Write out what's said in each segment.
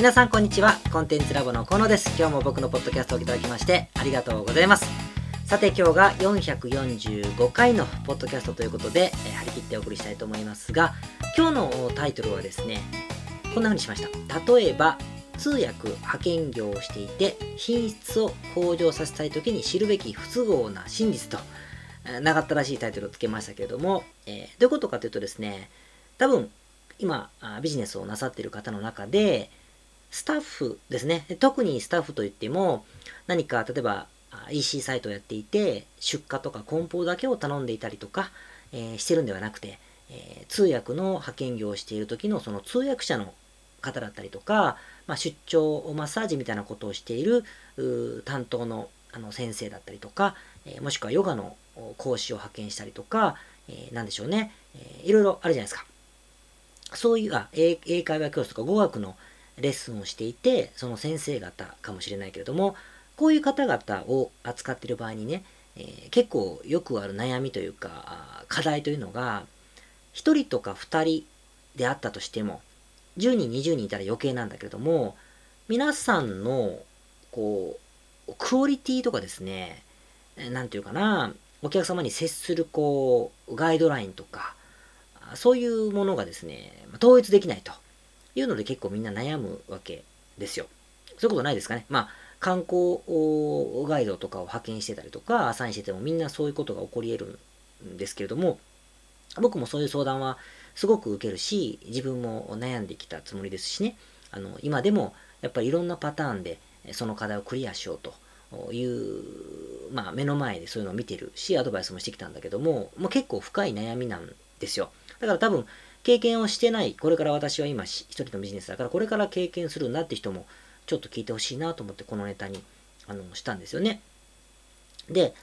皆さんこんにちは。コンテンツラボの河野です。今日も僕のポッドキャストをいただきましてありがとうございます。さて今日が445回のポッドキャストということで、えー、張り切ってお送りしたいと思いますが今日のタイトルはですねこんな風にしました。例えば通訳派遣業をしていて品質を向上させたい時に知るべき不都合な真実と長ったらしいタイトルをつけましたけれども、えー、どういうことかというとですね多分今ビジネスをなさっている方の中でスタッフですね。特にスタッフといっても、何か例えば EC サイトをやっていて、出荷とか梱包だけを頼んでいたりとか、えー、してるんではなくて、えー、通訳の派遣業をしている時のその通訳者の方だったりとか、まあ、出張マッサージみたいなことをしている担当のあの先生だったりとか、えー、もしくはヨガの講師を派遣したりとか、えー、でしょうね、えー、いろいろあるじゃないですか。そういう、あ、英会話教室とか語学のレッスンをしていて、その先生方かもしれないけれども、こういう方々を扱ってる場合にね、えー、結構よくある悩みというか、課題というのが、1人とか2人であったとしても、10人、20人いたら余計なんだけれども、皆さんの、こう、クオリティとかですね、なんていうかな、お客様に接する、こう、ガイドラインとか、そういうものがですね、統一できないと。いうので結構みんな悩むわけですよ。そういうことないですかね。まあ、観光ガイドとかを派遣してたりとか、アサインしててもみんなそういうことが起こり得るんですけれども、僕もそういう相談はすごく受けるし、自分も悩んできたつもりですしね、あの今でもやっぱりいろんなパターンでその課題をクリアしようという、まあ、目の前でそういうのを見てるし、アドバイスもしてきたんだけども、もう結構深い悩みなんですよ。だから多分、経験をしてない、これから私は今一人のビジネスだから、これから経験するんだって人もちょっと聞いてほしいなと思ってこのネタにあのしたんですよね。で、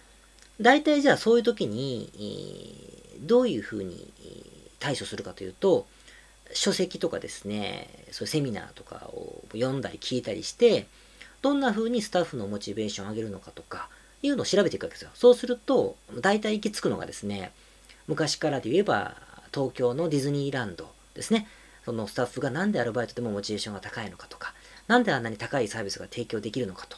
大体じゃあそういう時に、どういうふうに対処するかというと、書籍とかですね、そういうセミナーとかを読んだり聞いたりして、どんな風にスタッフのモチベーションを上げるのかとか、いうのを調べていくわけですよ。そうすると、大体行き着くのがですね、昔からで言えば、東京のディズニーランドですね。そのスタッフがなんでアルバイトでもモチベーションが高いのかとか、なんであんなに高いサービスが提供できるのかと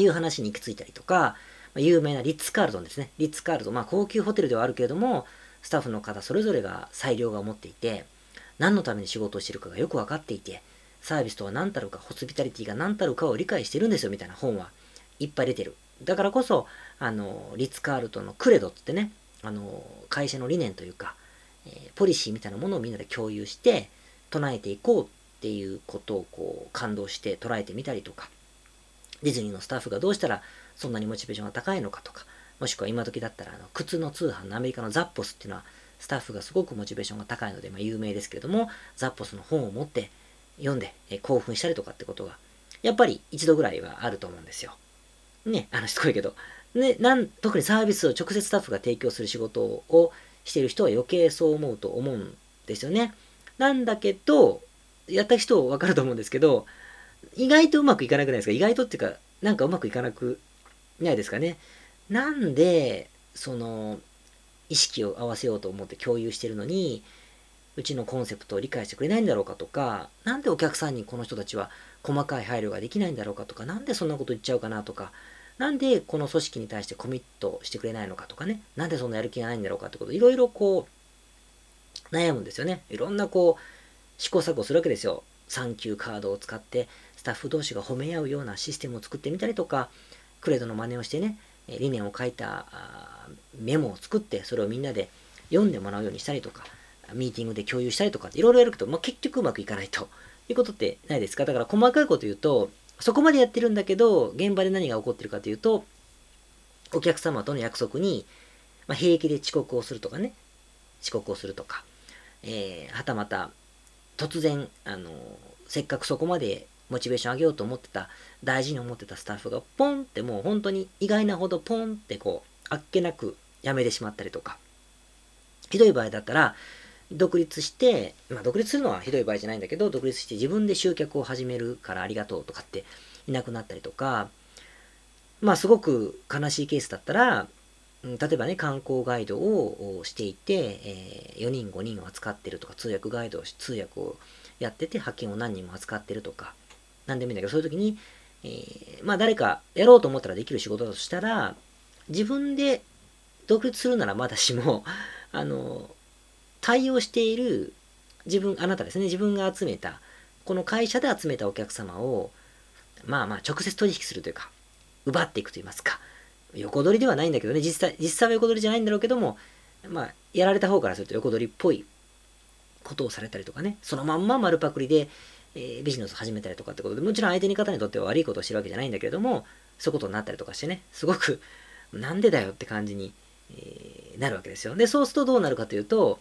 いう話に行き着いたりとか、ま有名なリッツ・カールトンですね。リッツ・カールトン、まあ高級ホテルではあるけれども、スタッフの方それぞれが裁量が持っていて、何のために仕事をしてるかがよく分かっていて、サービスとは何たるか、ホスピタリティが何たるかを理解してるんですよみたいな本はいっぱい出てる。だからこそ、あの、リッツ・カールトンのクレドってね、あの、会社の理念というか、えポリシーみたいなものをみんなで共有して唱えていこうっていうことをこう感動して捉えてみたりとかディズニーのスタッフがどうしたらそんなにモチベーションが高いのかとかもしくは今時だったらあの靴の通販のアメリカのザッポスっていうのはスタッフがすごくモチベーションが高いので、まあ、有名ですけれどもザッポスの本を持って読んで、え興奮したりとかってことがやっぱり一度ぐらいはあると思うんですよ。ね、あのしつこいけど、ね、なん特にサービスを直接スタッフが提供する仕事をしてる人は余計そう思うと思うんですよね。なんだけど、やった人わかると思うんですけど、意外とうまくいかなくないですか？意外とっていうか、なんかうまくいかなくないですかね？なんで、その、意識を合わせようと思って共有してるのに、うちのコンセプトを理解してくれないんだろうかとか、なんでお客さんにこの人たちは細かい配慮ができないんだろうかとか、なんでそんなこと言っちゃうかなとか、なんでこの組織に対してコミットしてくれないのかとかね、なんでそんなやる気がないんだろうかってこと、いろいろこう、悩むんですよね。いろんなこう、試行錯誤するわけですよ。サンキューカードを使って、スタッフ同士が褒め合うようなシステムを作ってみたりとか、クレードの真似をしてね、理念を書いたメモを作って、それをみんなで読んでもらうようにしたりとか、ミーティングで共有したりとかいろいろやるけど、まあ、結局うまくいかないということってないですかだから細かいこと言うと、そこまでやってるんだけど、現場で何が起こってるかというと、お客様との約束に、まあ、平気で遅刻をするとかね、遅刻をするとか、えー、はたまた、突然、あの、せっかくそこまでモチベーション上げようと思ってた、大事に思ってたスタッフが、ポンってもう本当に意外なほどポンってこう、あっけなく辞めてしまったりとか、ひどい場合だったら、独立して、まあ、独立するのはひどい場合じゃないんだけど、独立して自分で集客を始めるからありがとうとかっていなくなったりとか、まあ、すごく悲しいケースだったら、例えばね、観光ガイドをしていて、えー、4人、5人を扱ってるとか、通訳ガイドを、通訳をやってて、派遣を何人も扱ってるとか、何でもいいんだけど、そういう時に、えー、まあ誰かやろうと思ったらできる仕事だとしたら、自分で独立するならまだしも、あの、対応している自分、あなたですね、自分が集めた、この会社で集めたお客様を、まあまあ直接取引するというか、奪っていくと言いますか、横取りではないんだけどね、実際、実際は横取りじゃないんだろうけども、まあ、やられた方からすると横取りっぽいことをされたりとかね、そのまんま丸パクリで、えー、ビジネスを始めたりとかってことで、もちろん相手に方にとっては悪いことをしてるわけじゃないんだけれども、そういうことになったりとかしてね、すごく、なんでだよって感じに、えー、なるわけですよ。で、そうするとどうなるかというと、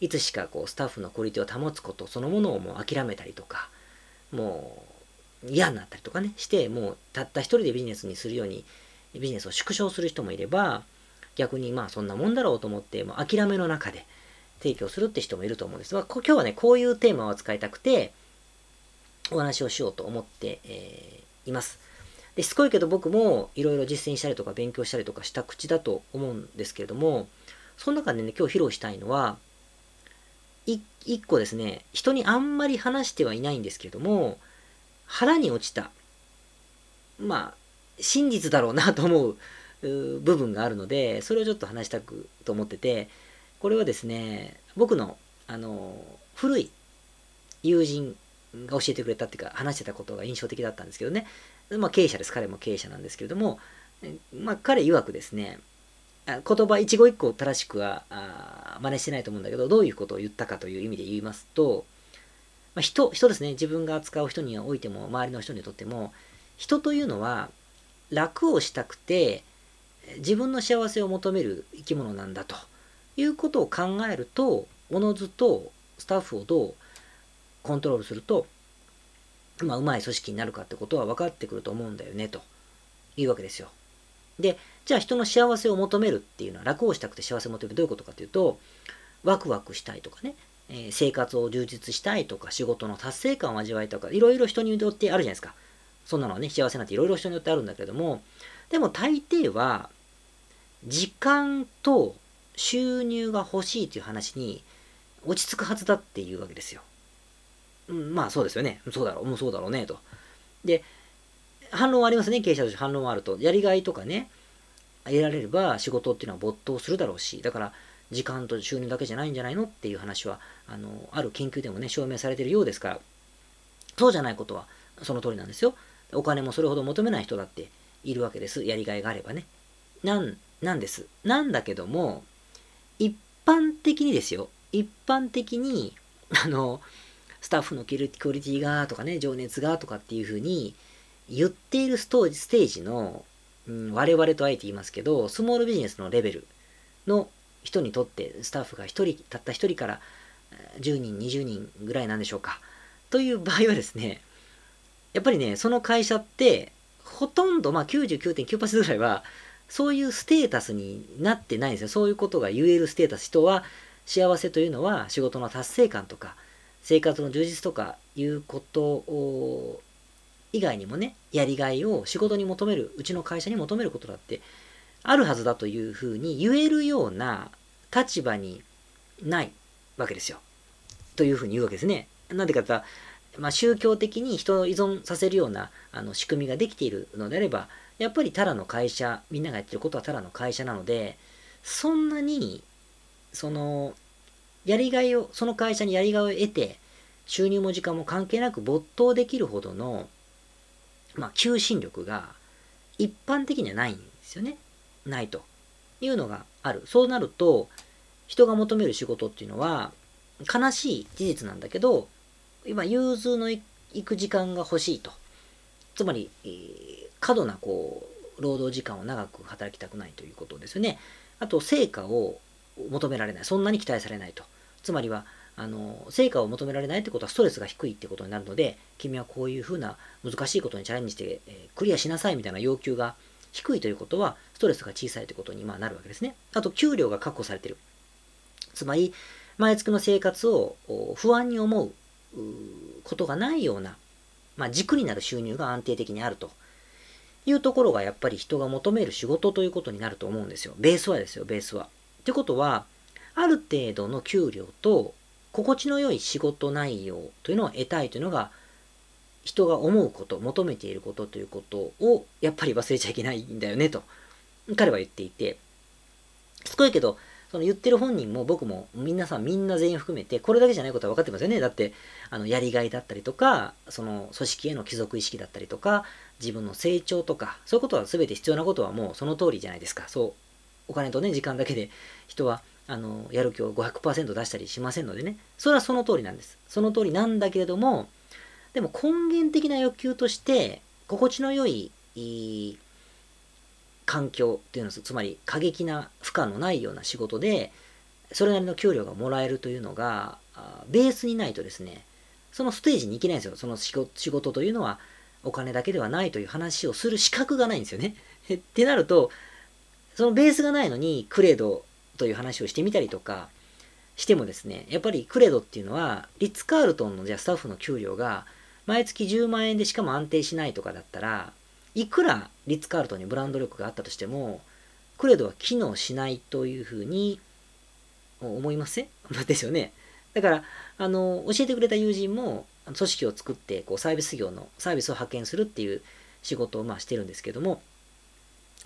いつしかこうスタッフのクオリティを保つことそのものをもう諦めたりとか、もう嫌になったりとかね、して、もうたった一人でビジネスにするように、ビジネスを縮小する人もいれば、逆にまあそんなもんだろうと思って、もう諦めの中で提供するって人もいると思うんですが、今日はね、こういうテーマを扱いたくて、お話をしようと思って、えー、います。で、しつこいけど僕もいろいろ実践したりとか勉強したりとかした口だと思うんですけれども、その中でね、今日披露したいのは、一個ですね、人にあんまり話してはいないんですけれども、腹に落ちた、まあ、真実だろうなと思う部分があるので、それをちょっと話したくと思ってて、これはですね、僕の、あの、古い友人が教えてくれたっていうか、話してたことが印象的だったんですけどね、まあ経営者です。彼も経営者なんですけれども、まあ彼曰くですね、言葉一語一個正しくは真似してないと思うんだけど、どういうことを言ったかという意味で言いますと、まあ、人、人ですね。自分が扱う人においても、周りの人にとっても、人というのは楽をしたくて、自分の幸せを求める生き物なんだということを考えると、おのずとスタッフをどうコントロールすると、まあ、うまい組織になるかってことは分かってくると思うんだよね、というわけですよ。で、じゃあ人の幸せを求めるっていうのは楽をしたくて幸せを求めるどういうことかというと、ワクワクしたいとかね、えー、生活を充実したいとか、仕事の達成感を味わいとか、いろいろ人によってあるじゃないですか。そんなのはね、幸せなんていろいろ人によってあるんだけれども、でも大抵は、時間と収入が欲しいという話に落ち着くはずだっていうわけですよ。うん、まあそうですよね。そうだろう、もうそうだろうね、と。で、反論はありますね、経営者として反論はあると。やりがいとかね、得られれば仕事っていうのは没頭するだろうし、だから時間と収入だけじゃないんじゃないのっていう話は、あの、ある研究でもね、証明されてるようですから、そうじゃないことはその通りなんですよ。お金もそれほど求めない人だっているわけです。やりがいがあればね。なん、なんです。なんだけども、一般的にですよ。一般的に、あの、スタッフのクオリティがとかね、情熱がとかっていうふうに言っているストステージの、うん、我々とあえて言いますけど、スモールビジネスのレベルの人にとって、スタッフが1人、たった1人から10人、20人ぐらいなんでしょうか。という場合はですね、やっぱりね、その会社って、ほとんど、まあ99.9%ぐらいは、そういうステータスになってないんですよ。そういうことが言えるステータス。人は、幸せというのは仕事の達成感とか、生活の充実とかいうことを以外にもね、やりがいを仕事に求める、うちの会社に求めることだってあるはずだというふうに言えるような立場にないわけですよ。というふうに言うわけですね。なんでかとまあ、宗教的に人を依存させるようなあの仕組みができているのであれば、やっぱりただの会社、みんながやってることはただの会社なので、そんなに、その、やりがいを、その会社にやりがいを得て、収入も時間も関係なく没頭できるほどの、まあ、求心力が一般的にはないんですよね。ないというのがある。そうなると、人が求める仕事っていうのは、悲しい事実なんだけど、今、融通のいく時間が欲しいと。つまり、過度な、こう、労働時間を長く働きたくないということですよね。あと、成果を求められない。そんなに期待されないと。つまりは、あの、成果を求められないってことはストレスが低いってことになるので、君はこういうふうな難しいことにチャレンジして、えー、クリアしなさいみたいな要求が低いということは、ストレスが小さいということにまあなるわけですね。あと、給料が確保されてる。つまり、毎月の生活を不安に思うことがないような、まあ、軸になる収入が安定的にあるというところがやっぱり人が求める仕事ということになると思うんですよ。ベースはですよ、ベースは。ってことは、ある程度の給料と心地の良い仕事内容というのを得たいというのが人が思うこと求めていることということをやっぱり忘れちゃいけないんだよねと 彼は言っていて。しつこいけどその言ってる本人も僕も皆さんみんな全員含めてこれだけじゃないことは分かってますよね。だってあのやりがいだったりとかその組織への帰属意識だったりとか自分の成長とかそういうことは全て必要なことはもうその通りじゃないですか。そうお金とね時間だけで人はあのやる気を500%出したりしませんのでね。それはその通りなんです。その通りなんだけれどもでも根源的な欲求として心地の良い環境っていうのつまり過激な負荷のないような仕事でそれなりの給料がもらえるというのがベースにないとですねそのステージに行けないんですよ。その仕事というのはお金だけではないという話をする資格がないんですよね。ってなるとそのベースがないのにクレードという話をしてみたりとかしてもですねやっぱりクレドっていうのはリッツ・カールトンのじゃあスタッフの給料が毎月10万円でしかも安定しないとかだったらいくらリッツ・カールトンにブランド力があったとしても、クレドは機能しないというふうに思いません？ですよね。だから、あの、教えてくれた友人も、組織を作って、こう、サービス業の、サービスを派遣するっていう仕事を、まあ、してるんですけども、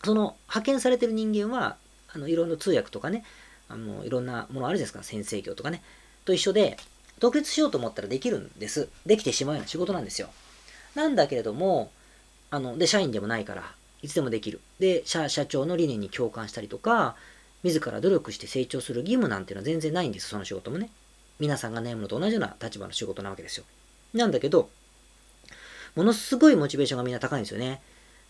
その、派遣されてる人間は、あの、いろんな通訳とかね、あの、いろんなものあるじゃないですか、先生業とかね、と一緒で、独立しようと思ったらできるんです。できてしまうような仕事なんですよ。なんだけれども、あの、で、社員でもないから、いつでもできる。で、社社長の理念に共感したりとか、自ら努力して成長する義務なんていうのは全然ないんです、その仕事もね。皆さんが悩むのと同じような立場の仕事なわけですよ。なんだけど、ものすごいモチベーションがみんな高いんですよね。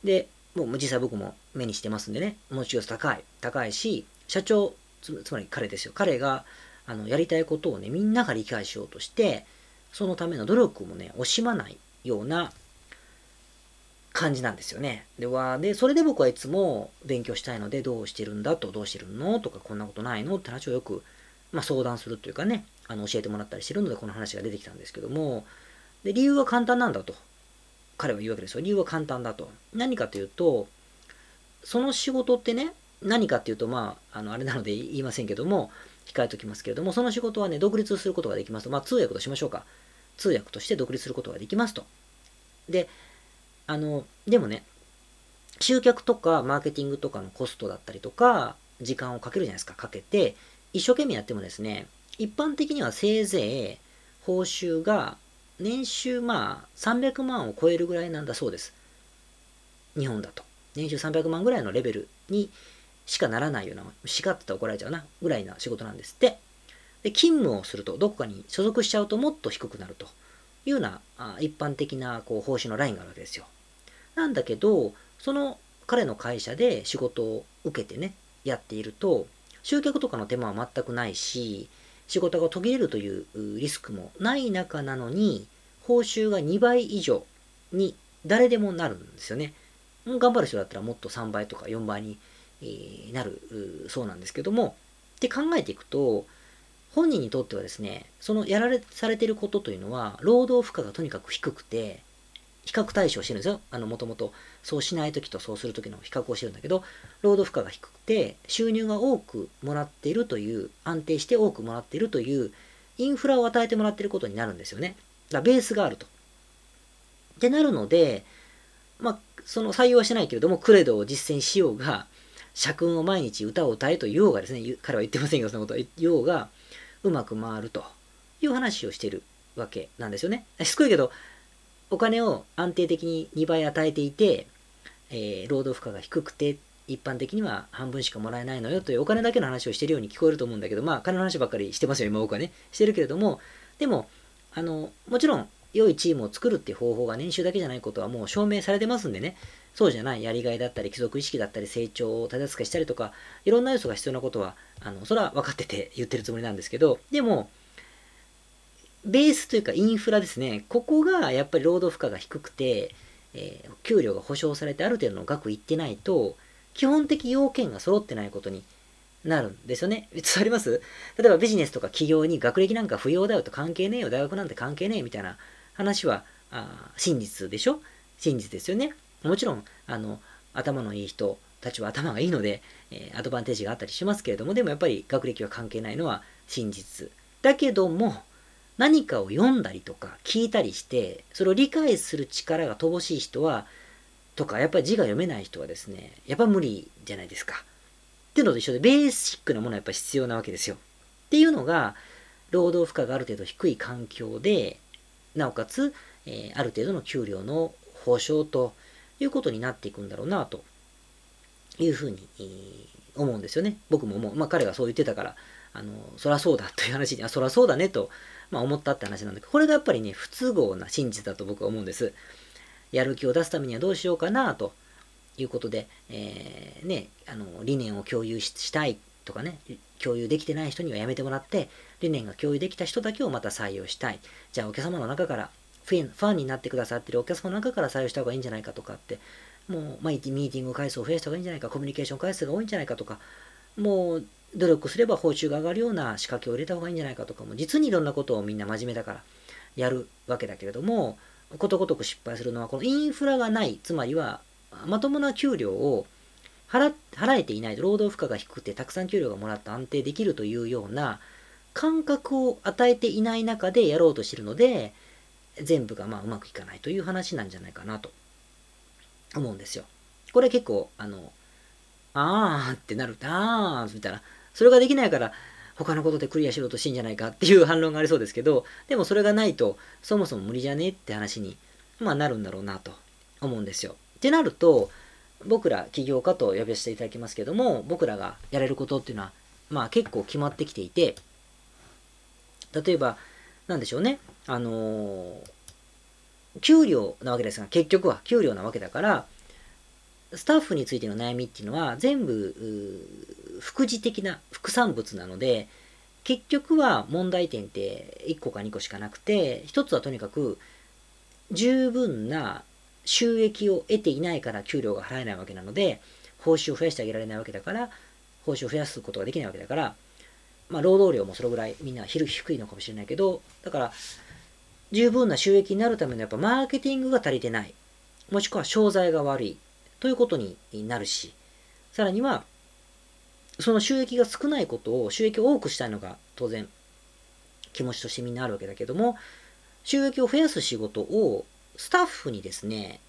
で、もう実際僕も目にしてますんでね、モチベーション高い。高いし、社長、つまり彼ですよ。彼があのやりたいことをね、みんなが理解しようとして、そのための努力もね、惜しまないような感じなんですよね。で、わで、それで僕はいつも勉強したいので、どうしてるんだと、どうしてるのとか、こんなことないの？って話をよく、まあ、相談するというかね、あの教えてもらったりしてるので、この話が出てきたんですけども、で、理由は簡単なんだと。彼は言うわけですよ。理由は簡単だと。何かというと、その仕事ってね、何かっていうと、まあ、あの、あれなので言いませんけども、控えておきますけれども、その仕事はね、独立することができますと。まあ、通訳としましょうか。通訳として独立することができますと。で、あの、でもね、集客とかマーケティングとかのコストだったりとか、時間をかけるじゃないですか、かけて、一生懸命やってもですね、一般的にはせいぜい報酬が年収まあ300万を超えるぐらいなんだそうです。日本だと。年収300万ぐらいのレベルにしかならないような、しかってたら怒られちゃうな、ぐらいな仕事なんですって。で、勤務をすると、どこかに所属しちゃうともっと低くなるというような、あ一般的なこう報酬のラインがあるわけですよ。なんだけど、その彼の会社で仕事を受けてね、やっていると、集客とかの手間は全くないし、仕事が途切れるというリスクもない中なのに、報酬が2倍以上に誰でもなるんですよね。頑張る人だったらもっと3倍とか4倍になるそうなんですけども、って考えていくと、本人にとってはですね、そのやられされてることというのは、労働負荷がとにかく低くて、比較対象してるんですよ。あの、もともと、そうしないときとそうするときの比較をしてるんだけど、労働負荷が低くて、収入が多くもらっているという、安定して多くもらっているという、インフラを与えてもらっていることになるんですよね。だベースがあると。ってなるので、まあ、その採用はしてないけれども、クレドを実践しようが、社訓を毎日歌を歌えと言おうがですね、彼は言ってませんけど、そのことは言おうが、うまく回るという話をしてるわけなんですよね。しつこいけど、お金を安定的に2倍与えていて、えー、労働負荷が低くて、一般的には半分しかもらえないのよというお金だけの話をしてるように聞こえると思うんだけど、まあ、金の話ばっかりしてますよ、今僕はね。してるけれども、でも、あの、もちろん、良いチームを作るっていう方法が年収だけじゃないことはもう証明されてますんでね、そうじゃないやりがいだったり、貴族意識だったり、成長を手助けしたりとか、いろんな要素が必要なことは、あの、それは分かってて言ってるつもりなんですけど、でも、ベースというかインフラですね。ここがやっぱり労働負荷が低くて、えー、給料が保証されてある程度の額いってないと、基本的要件が揃ってないことになるんですよね。伝わります？例えばビジネスとか企業に学歴なんか不要だよと関係ねえよ、大学なんて関係ねえみたいな話はあ真実でしょ？真実ですよね。もちろん、あの、頭のいい人たちは頭がいいので、えー、アドバンテージがあったりしますけれども、でもやっぱり学歴は関係ないのは真実。だけども、何かを読んだりとか聞いたりしてそれを理解する力が乏しい人はとかやっぱり字が読めない人はですねやっぱ無理じゃないですか。っていうのと一緒でベーシックなものはやっぱ必要なわけですよ。っていうのが労働負荷がある程度低い環境でなおかつ、えー、ある程度の給料の保証ということになっていくんだろうなというふうに、えー、思うんですよね。僕ももう、まあ彼がそう言ってたから、あの、そらそうだという話に、あ、そらそうだねと、まあ思ったって話なんだけど、これがやっぱりね、不都合な真実だと僕は思うんです。やる気を出すためにはどうしようかなということで、えー、ね、あの、理念を共有したいとかね、共有できてない人にはやめてもらって、理念が共有できた人だけをまた採用したい。じゃあお客様の中からファンになってくださってるお客様の中から採用した方がいいんじゃないかとかって、もう毎日ミーティング回数を増やした方がいいんじゃないか、コミュニケーション回数が多いんじゃないかとか、もう努力すれば報酬が上がるような仕掛けを入れた方がいいんじゃないかとかも、実にいろんなことをみんな真面目だからやるわけだけれども、ことごとく失敗するのは、このインフラがない、つまりは、まともな給料を払払えていないと、労働負荷が低くてたくさん給料がもらって安定できるというような感覚を与えていない中でやろうとしているので、全部がまあうまくいかないという話なんじゃないかなと思うんですよ。これ結構、あの、あーってなる、あーみたいな、それができないから他のことでクリアしろとしてんじゃないかっていう反論がありそうですけど、でもそれがないとそもそも無理じゃねえって話に、まあ、なるんだろうなと思うんですよ。ってなると、僕ら起業家と呼びせていただきますけども、僕らがやれることっていうのは、まあ結構決まってきていて、例えば、なんでしょうね、あのー、給料なわけですが、結局は給料なわけだから、スタッフについての悩みっていうのは全部副次的な副産物なので結局は問題点って1個か2個しかなくて1つはとにかく十分な収益を得ていないから給料が払えないわけなので報酬を増やしてあげられないわけだから報酬を増やすことができないわけだからまあ労働量もそれぐらいみんな低いのかもしれないけどだから十分な収益になるためのやっぱマーケティングが足りてない。もしくは商材が悪い。ということになるし、さらには、その収益が少ないことを収益を多くしたいのが当然気持ちとしてみんなあるわけだけども、収益を増やす仕事をスタッフにですね、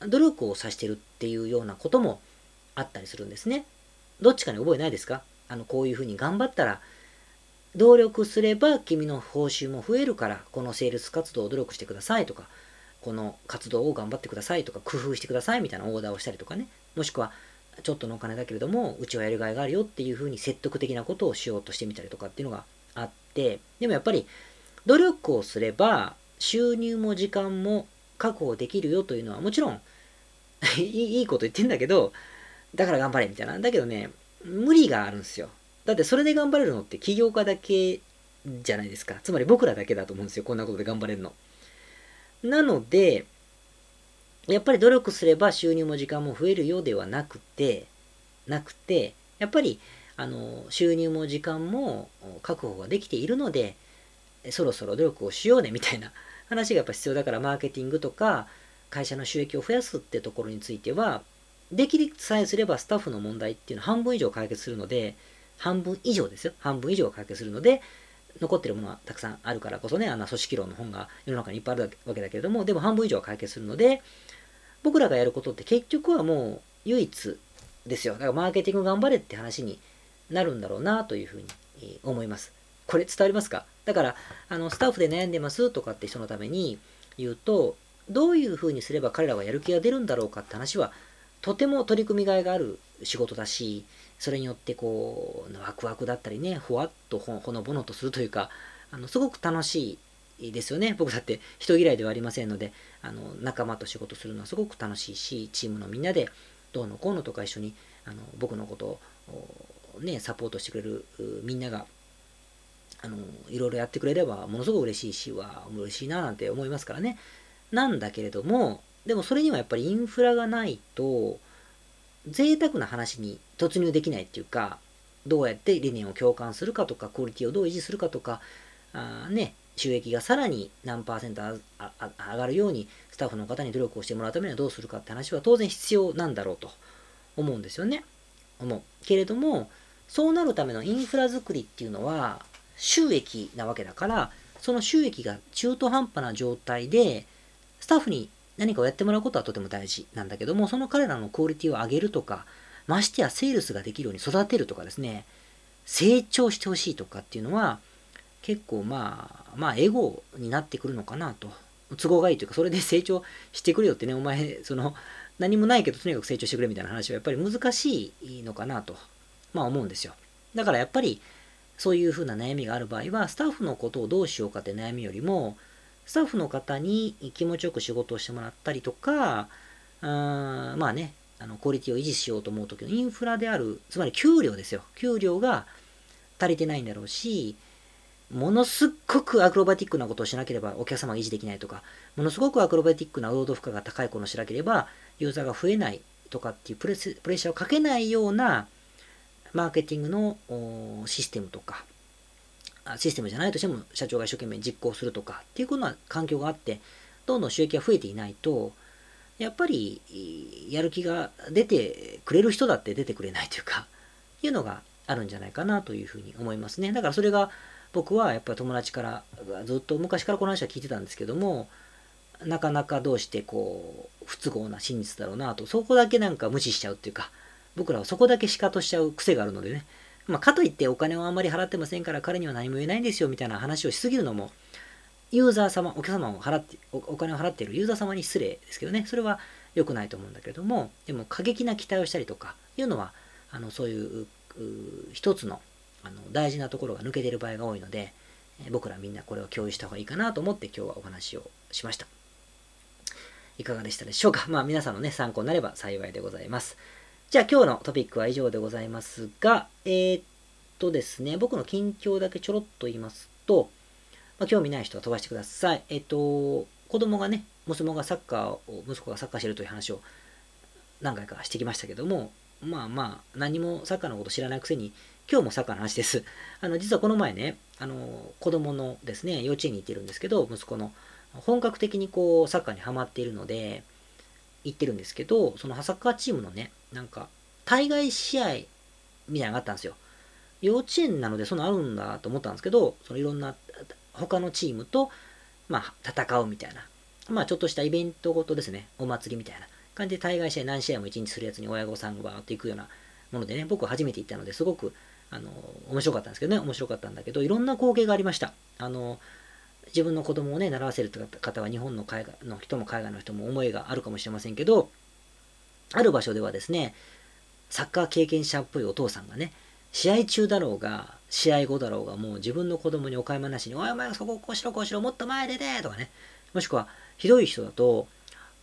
努力をさせてるっていうようなこともあったりするんですね。どっちかに覚えないですか？あの、こういうふうに頑張ったら、努力すれば君の報酬も増えるから、このセールス活動を努力してくださいとか、この活動を頑張ってくださいとか工夫してくださいみたいなオーダーをしたりとかね。もしくはちょっとのお金だけれどもうちはやりがいがあるよっていうふうに説得的なことをしようとしてみたりとかっていうのがあってでもやっぱり努力をすれば収入も時間も確保できるよというのはもちろんいいこと言ってんだけどだから頑張れみたいな。だけどね無理があるんですよ。だってそれで頑張れるのって起業家だけじゃないですか。つまり僕らだけだと思うんですよこんなことで頑張れるの。なので、やっぱり努力すれば収入も時間も増えるようではなくて、なくて、やっぱり、あの、収入も時間も確保ができているので、そろそろ努力をしようねみたいな 話がやっぱ必要だから、マーケティングとか、会社の収益を増やすってところについては、できさえすればスタッフの問題っていうのは半分以上解決するので、半分以上ですよ。半分以上解決するので、残ってるものはたくさんあるからこそね、あんな組織論の本が世の中にいっぱいあるわけだけれども、でも半分以上は解決するので、僕らがやることって結局はもう唯一ですよ。だからマーケティング頑張れって話になるんだろうなというふうに思います。これ伝わりますか？だから、あの、スタッフで悩んでますとかって人のために言うと、どういうふうにすれば彼らはやる気が出るんだろうかって話は、とても取り組みがいがある仕事だし、それによってこう、ワクワクだったりね、ほわっとほのぼのとするというか、あのすごく楽しいですよね。僕だって人嫌いではありませんので、あの仲間と仕事するのはすごく楽しいし、チームのみんなでどうのこうのとか一緒にあの僕のことを、ね、サポートしてくれるみんながあのいろいろやってくれればものすごく嬉しいしは嬉しいななんて思いますからね。なんだけれども、でもそれにはやっぱりインフラがないと、贅沢な話に突入できないっていうか、どうやって理念を共感するかとか、クオリティをどう維持するかとか、あね、収益がさらに何パーセント上がるようにスタッフの方に努力をしてもらうためにはどうするかって話は当然必要なんだろうと思うんですよね。思う。けれども、そうなるためのインフラ作りっていうのは収益なわけだから、その収益が中途半端な状態で、スタッフに何かをやってもらうことはとても大事なんだけども、その彼らのクオリティを上げるとか、ましてやセールスができるように育てるとかですね、成長してほしいとかっていうのは、結構まあ、まあ、エゴになってくるのかなと。都合がいいというか、それで 成長してくれよってね、お前、その、何もないけどとにかく成長してくれみたいな話はやっぱり難しいのかなと、まあ思うんですよ。だからやっぱり、そういうふうな悩みがある場合は、スタッフのことをどうしようかって悩みよりも、スタッフの方に気持ちよく仕事をしてもらったりとか、あまあね、あのクオリティを維持しようと思うときのインフラである、つまり給料ですよ。給料が足りてないんだろうし、ものすっごくアクロバティックなことをしなければお客様が維持できないとか、ものすごくアクロバティックな労働負荷が高いことをしなければユーザーが増えないとかっていうプレスプレッシャーをかけないようなマーケティングのシステムとか、システムじゃないとしても社長が一生懸命実行するとかっていうような環境があって、どんどん収益が増えていないと、やっぱりやる気が出てくれる人だって出てくれないというか、いうのがあるんじゃないかなというふうに思いますね。だからそれが僕はやっぱり友達からずっと昔からこの話は聞いてたんですけどもなかなかどうしてこう不都合な真実だろうなとそこだけなんか無視しちゃうっていうか僕らはそこだけシカとしちゃう癖があるのでねまあ、かといってお金をあんまり払ってませんから彼には何も言えないんですよみたいな話をしすぎるのもユーザー様お客様を払ってお金を払っているユーザー様に失礼ですけどねそれは良くないと思うんだけれどもでも過激な期待をしたりとかいうのはあのそういう一つのあの大事なところが抜けてる場合が多いので、僕らみんなこれを共有した方がいいかなと思って今日はお話をしました。いかがでしたでしょうか？まあ皆さんのね、参考になれば幸いでございます。じゃあ今日のトピックは以上でございますが、えー、っとですね、僕の近況だけちょろっと言いますと、まあ、興味ない人は飛ばしてください。えっと、子供がね、娘がサッカーを、息子がサッカーしてるという話を何回かしてきましたけども、まあまあ、何もサッカーのこと知らないくせに、今日もサッカーの話です。あの、実はこの前ね、あの、子供のですね、幼稚園に行ってるんですけど、息子の、本格的にこう、サッカーにハマっているので、行ってるんですけど、そのサッカーチームのね、なんか、対外試合みたいなのがあったんですよ。幼稚園なのでそのあるんだと思ったんですけど、そのいろんな他のチームと、まあ、戦うみたいな。まあ、ちょっとしたイベントごとですね、お祭りみたいな感じで対外試合何試合も1日するやつに親御さんがバーって行くようなものでね、僕は初めて行ったのですごくあの、面白かったんですけどね、面白かったんだけど、いろんな光景がありました。あの、自分の子供をね、習わせるって方は日本の海外の人も海外の人も思いがあるかもしれませんけど、ある場所ではですね、サッカー経験者っぽいお父さんがね、試合中だろうが、試合後だろうが、もう自分の子供にお買い物なしに、おいお前そここうしろこうしろ、もっと前出てとかね、もしくは、ひどい人だと、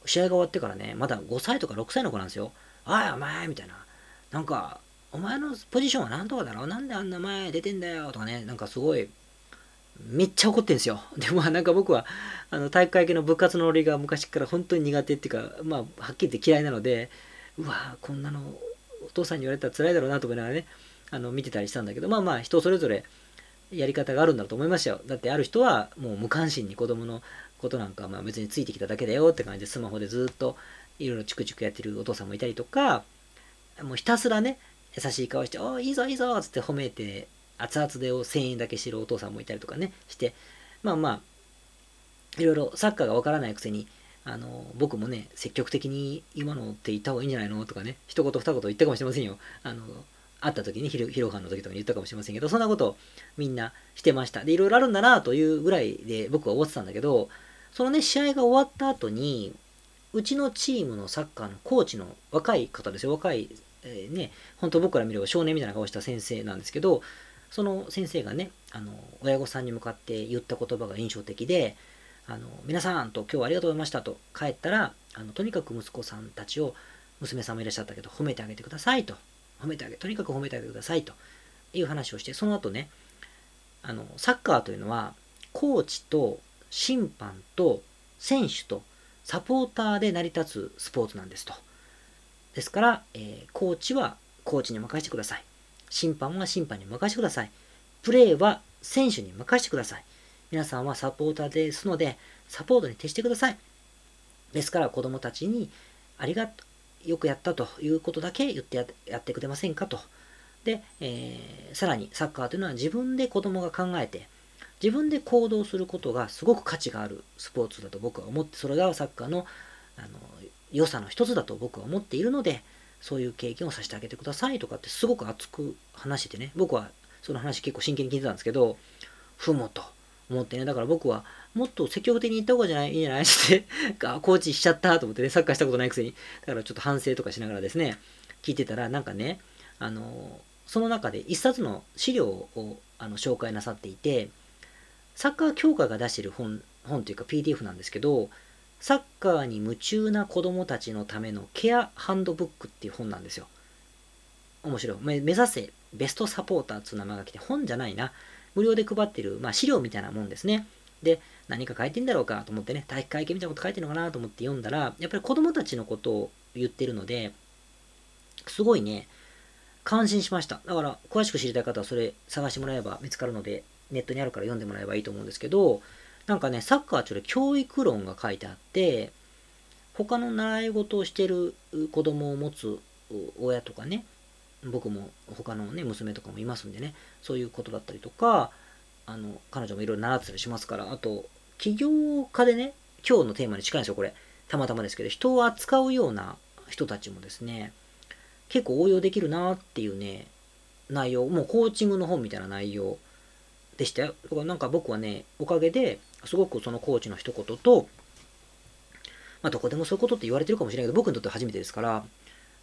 試合が終わってからね、まだ5歳とか6歳の子なんですよ。おいお前みたいな。なんか、お前のポジションは何とかだろう？なんであんな前出てんだよ？とかね、なんかすごい、めっちゃ怒ってんですよ。で、まあなんか僕は、あの、体育会系の部活のノリが昔から本当に苦手っていうか、まあ、はっきり言って嫌いなので、うわこんなの、お父さんに言われたら辛いだろうなとかね、あの、見てたりしたんだけど、まあまあ、人それぞれやり方があるんだろうと思いましたよ。だってある人は、もう無関心に子供のことなんか、まあ別についてきただけだよって感じで、スマホでずっといろいろチクチクやってるお父さんもいたりとか、もうひたすらね、優しい顔して、おいいぞいいぞっつって褒めて、熱々でを1000円だけしてるお父さんもいたりとかね、して、まあまあ、いろいろサッカーがわからないくせに、あの、僕もね、積極的に今のって言った方がいいんじゃないのとかね、一言二言言ったかもしれませんよ。あの、会った時に、ヒロヒロハンの時とかに言ったかもしれませんけど、そんなことみんなしてました。で、いろいろあるんだなというぐらいで僕は思ってたんだけど、そのね、試合が終わった後に、うちのチームのサッカーのコーチの若い方ですよ、若いえー、ね、本当僕から見れば少年みたいな顔した先生なんですけど、その先生がね、あの、親御さんに向かって言った言葉が印象的で、あの、皆さんと今日はありがとうございましたと帰ったら、あの、とにかく息子さんたちを、娘さんもいらっしゃったけど、褒めてあげてくださいと。褒めてあげ、とにかく褒めてあげてくださいという話をして、その後ね、あの、サッカーというのは、コーチと審判と選手とサポーターで成り立つスポーツなんですと。ですから、えー、コーチはコーチに任せてください。審判は審判に任せてください。プレーは選手に任せてください。皆さんはサポーターですので、サポートに徹してください。ですから子供たちに、ありがとう、よくやったということだけ言ってやってくれませんかと。で、えー、さらにサッカーというのは自分で子供が考えて、自分で行動することがすごく価値があるスポーツだと僕は思ってそれがサッカーのあの良さの一つだと僕は思っているのでそういう経験をさせてあげてくださいとかってすごく熱く話しててね。僕はその話結構真剣に聞いてたんですけどふもと思ってね。だから僕はもっと積極的に行った方がじゃないいいんじゃない？ってコーチしちゃったと思ってね。サッカーしたことないくせに。だからちょっと反省とかしながらですね。聞いてたらなんかねあのその中で一冊の資料をあの紹介なさっていてサッカー協会が出してる本本というか PDF なんですけどサッカーに夢中な子供たちのためのケアハンドブックっていう本なんですよ。面白い。目指せベストサポーターっていう名前が来て本じゃないな。無料で配ってる、まあ、資料みたいなもんですね。で、何か書いてんだろうかと思ってね、体育会系みたいなこと書いてるのかなと思って読んだら、やっぱり子供たちのことを言ってるので、すごいね、感心しました。だから、詳しく知りたい方はそれ探してもらえば見つかるので、ネットにあるから読んでもらえばいいと思うんですけど、なんかね、サッカーはちょっと教育論が書いてあって、他の習い事をしてる子供を持つ親とかね、僕も他のね、娘とかもいますんでね、そういうことだったりとか、あの、彼女もいろいろ習ってたりしますから、あと、起業家でね、今日のテーマに近いんですよ、これ。たまたまですけど、人を扱うような人たちもですね、結構応用できるなっていうね、内容、もうコーチングの本みたいな内容でしたよ。だからなんか僕はね、おかげですごくそのコーチの一言と、まあ、どこでもそういうことって言われてるかもしれないけど、僕にとっては初めてですから、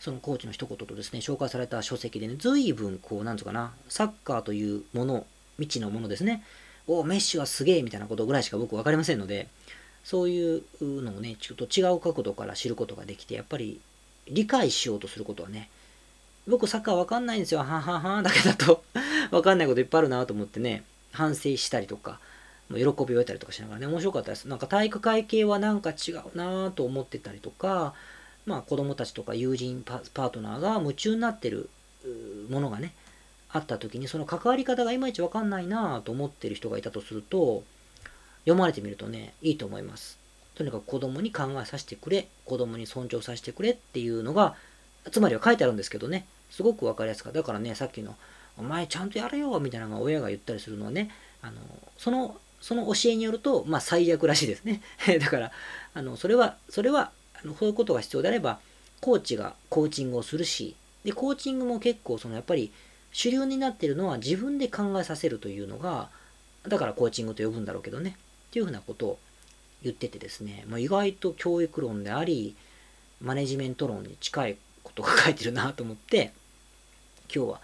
そのコーチの一言とですね、紹介された書籍でね、随分こう、なんつうかな、サッカーというもの、未知のものですね、おメッシュはすげえみたいなことぐらいしか僕分かりませんので、そういうのをね、ちょっと違う角度から知ることができて、やっぱり理解しようとすることはね、僕サッカーわかんないんですよ、はんはんはんだけだとわかんないこといっぱいあるなと思ってね、反省したりとか、喜びを得たりとかしながらね、面白かったです。なんか体育会系はなんか違うなと思ってたりとか、まあ子供たちとか友人パートナーが夢中になってるものがね、あった時にその関わり方がいまいちわかんないなと思ってる人がいたとすると、読まれてみるとね、いいと思います。とにかく子供に考えさせてくれ、子供に尊重させてくれっていうのが、つまりは書いてあるんですけどね、すごくわかりやすかった。だからね、さっきの、お前ちゃんとやれよみたいなのが親が言ったりするのはね、あの、そのその教えによると、まあ、最悪らしいですね。だから、あの、それは、それは、あの、そういうことが必要であれば、コーチがコーチングをするし、で、コーチングも結構、その、やっぱり、主流になってるのは自分で考えさせるというのが、だからコーチングと呼ぶんだろうけどね、っていうふうなことを言っててですね、まあ、意外と教育論であり、マネジメント論に近いことが書いてるなと思って、今日は、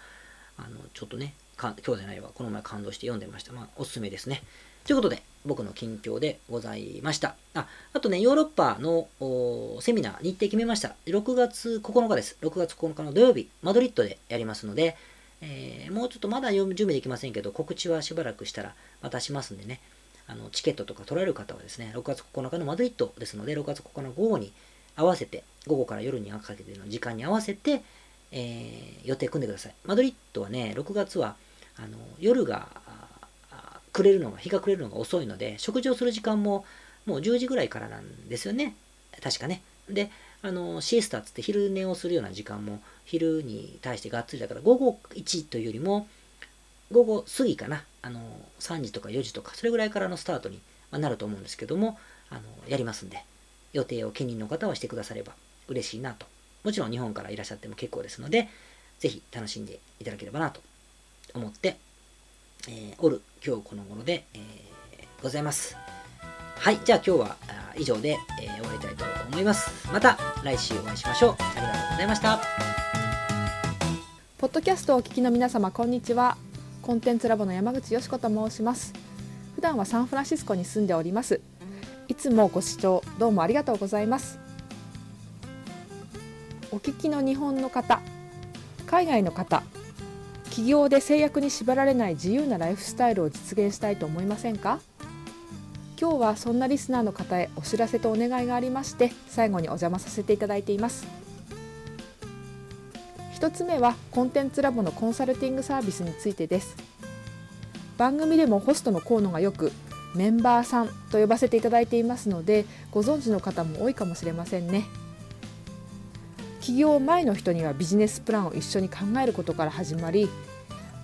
あの、ちょっとね、今日じゃないわ、この前感動して読んでました。まあ、おすすめですね。ということで、僕の近況でございました。あ、あとね、ヨーロッパのセミナー、日程決めました。6月9日です。6月9日の土曜日、マドリッドでやりますので、えー、もうちょっとまだ準備できませんけど、告知はしばらくしたらまたしますんでね、あのチケットとか取られる方はですね、6月9日のマドリッドですので、6月9日の午後に合わせて、午後から夜にかけての時間に合わせて、えー、予定組んでください。マドリッドはね、6月はあの夜がくれるのが、日が暮れるのが遅いので、食事をする時間ももう10時ぐらいからなんですよね。確かね。で、あの、シエスタっつって昼寝をするような時間も昼に対してがっつりだから、午後1というよりも、午後過ぎかな。あの、3時とか4時とか、それぐらいからのスタートになると思うんですけども、あの、やりますんで、予定を兼任の方はしてくだされば嬉しいなと。もちろん日本からいらっしゃっても結構ですので、ぜひ楽しんでいただければなと思ってえー、おる今日この頃で、えー、ございます。はい、じゃあ今日は以上で、えー、終わりたいと思います。また来週お会いしましょう。ありがとうございました。ポッドキャストをお聞きの皆様、こんにちは。コンテンツラボの山口よしこと申します。普段はサンフランシスコに住んでおります。いつもご視聴どうもありがとうございます。お聞きの日本の方、海外の方、起業で制約に縛られない自由なライフスタイルを実現したいと思いませんか？今日はそんなリスナーの方へお知らせとお願いがありまして最後にお邪魔させていただいています。1つ目はコンテンツラボのコンサルティングサービスについてです。番組でもホストの河野がよくメンバーさんと呼ばせていただいていますのでご存知の方も多いかもしれませんね。起業前の人にはビジネスプランを一緒に考えることから始まり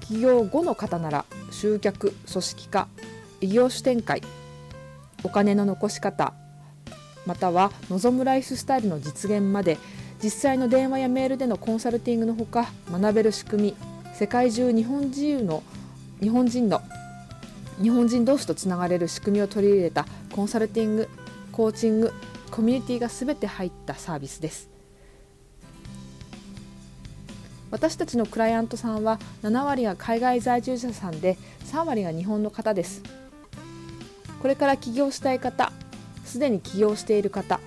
起業後の方なら集客組織化異業種展開お金の残し方または望むライフスタイルの実現まで実際の電話やメールでのコンサルティングのほか学べる仕組み世界中日本人の日本人の日本人同士とつながれる仕組みを取り入れたコンサルティングコーチングコミュニティが全て入ったサービスです。私たちのクライアントさんは7割が海外在住者さんで3割が日本の方です。これから起業したい方すでに起業している方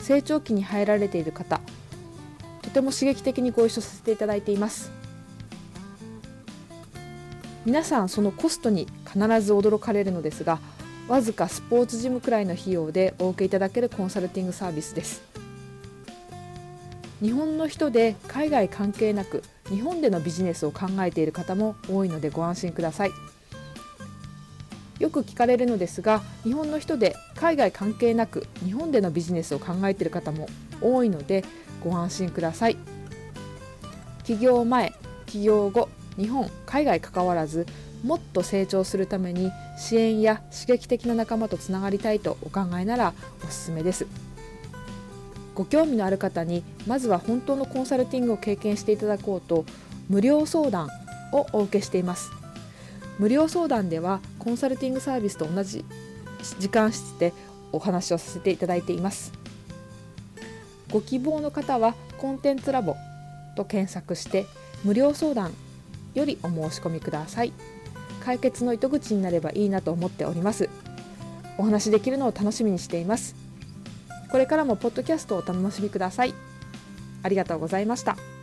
成長期に入られている方とても刺激的にご一緒させていただいています。皆さんそのコストに必ず驚かれるのですがわずかスポーツジムくらいの費用でお受けいただけるコンサルティングサービスです。日本の人で海外関係なく日本でのビジネスを考えている方も多いのでご安心ください。よく聞かれるのですが日本の人で海外関係なく日本でのビジネスを考えている方も多いのでご安心ください。起業前起業後日本海外関わらずもっと成長するために支援や刺激的な仲間とつながりたいとお考えならおすすめです。ご興味のある方にまずは本当のコンサルティングを経験していただこうと無料相談をお受けしています。無料相談ではコンサルティングサービスと同じ時間室でお話をさせていただいています。ご希望の方はコンテンツラボと検索して無料相談よりお申し込みください。解決の糸口になればいいなと思っております。お話できるのを楽しみにしています。これからもポッドキャストをお楽しみくださいありがとうございました。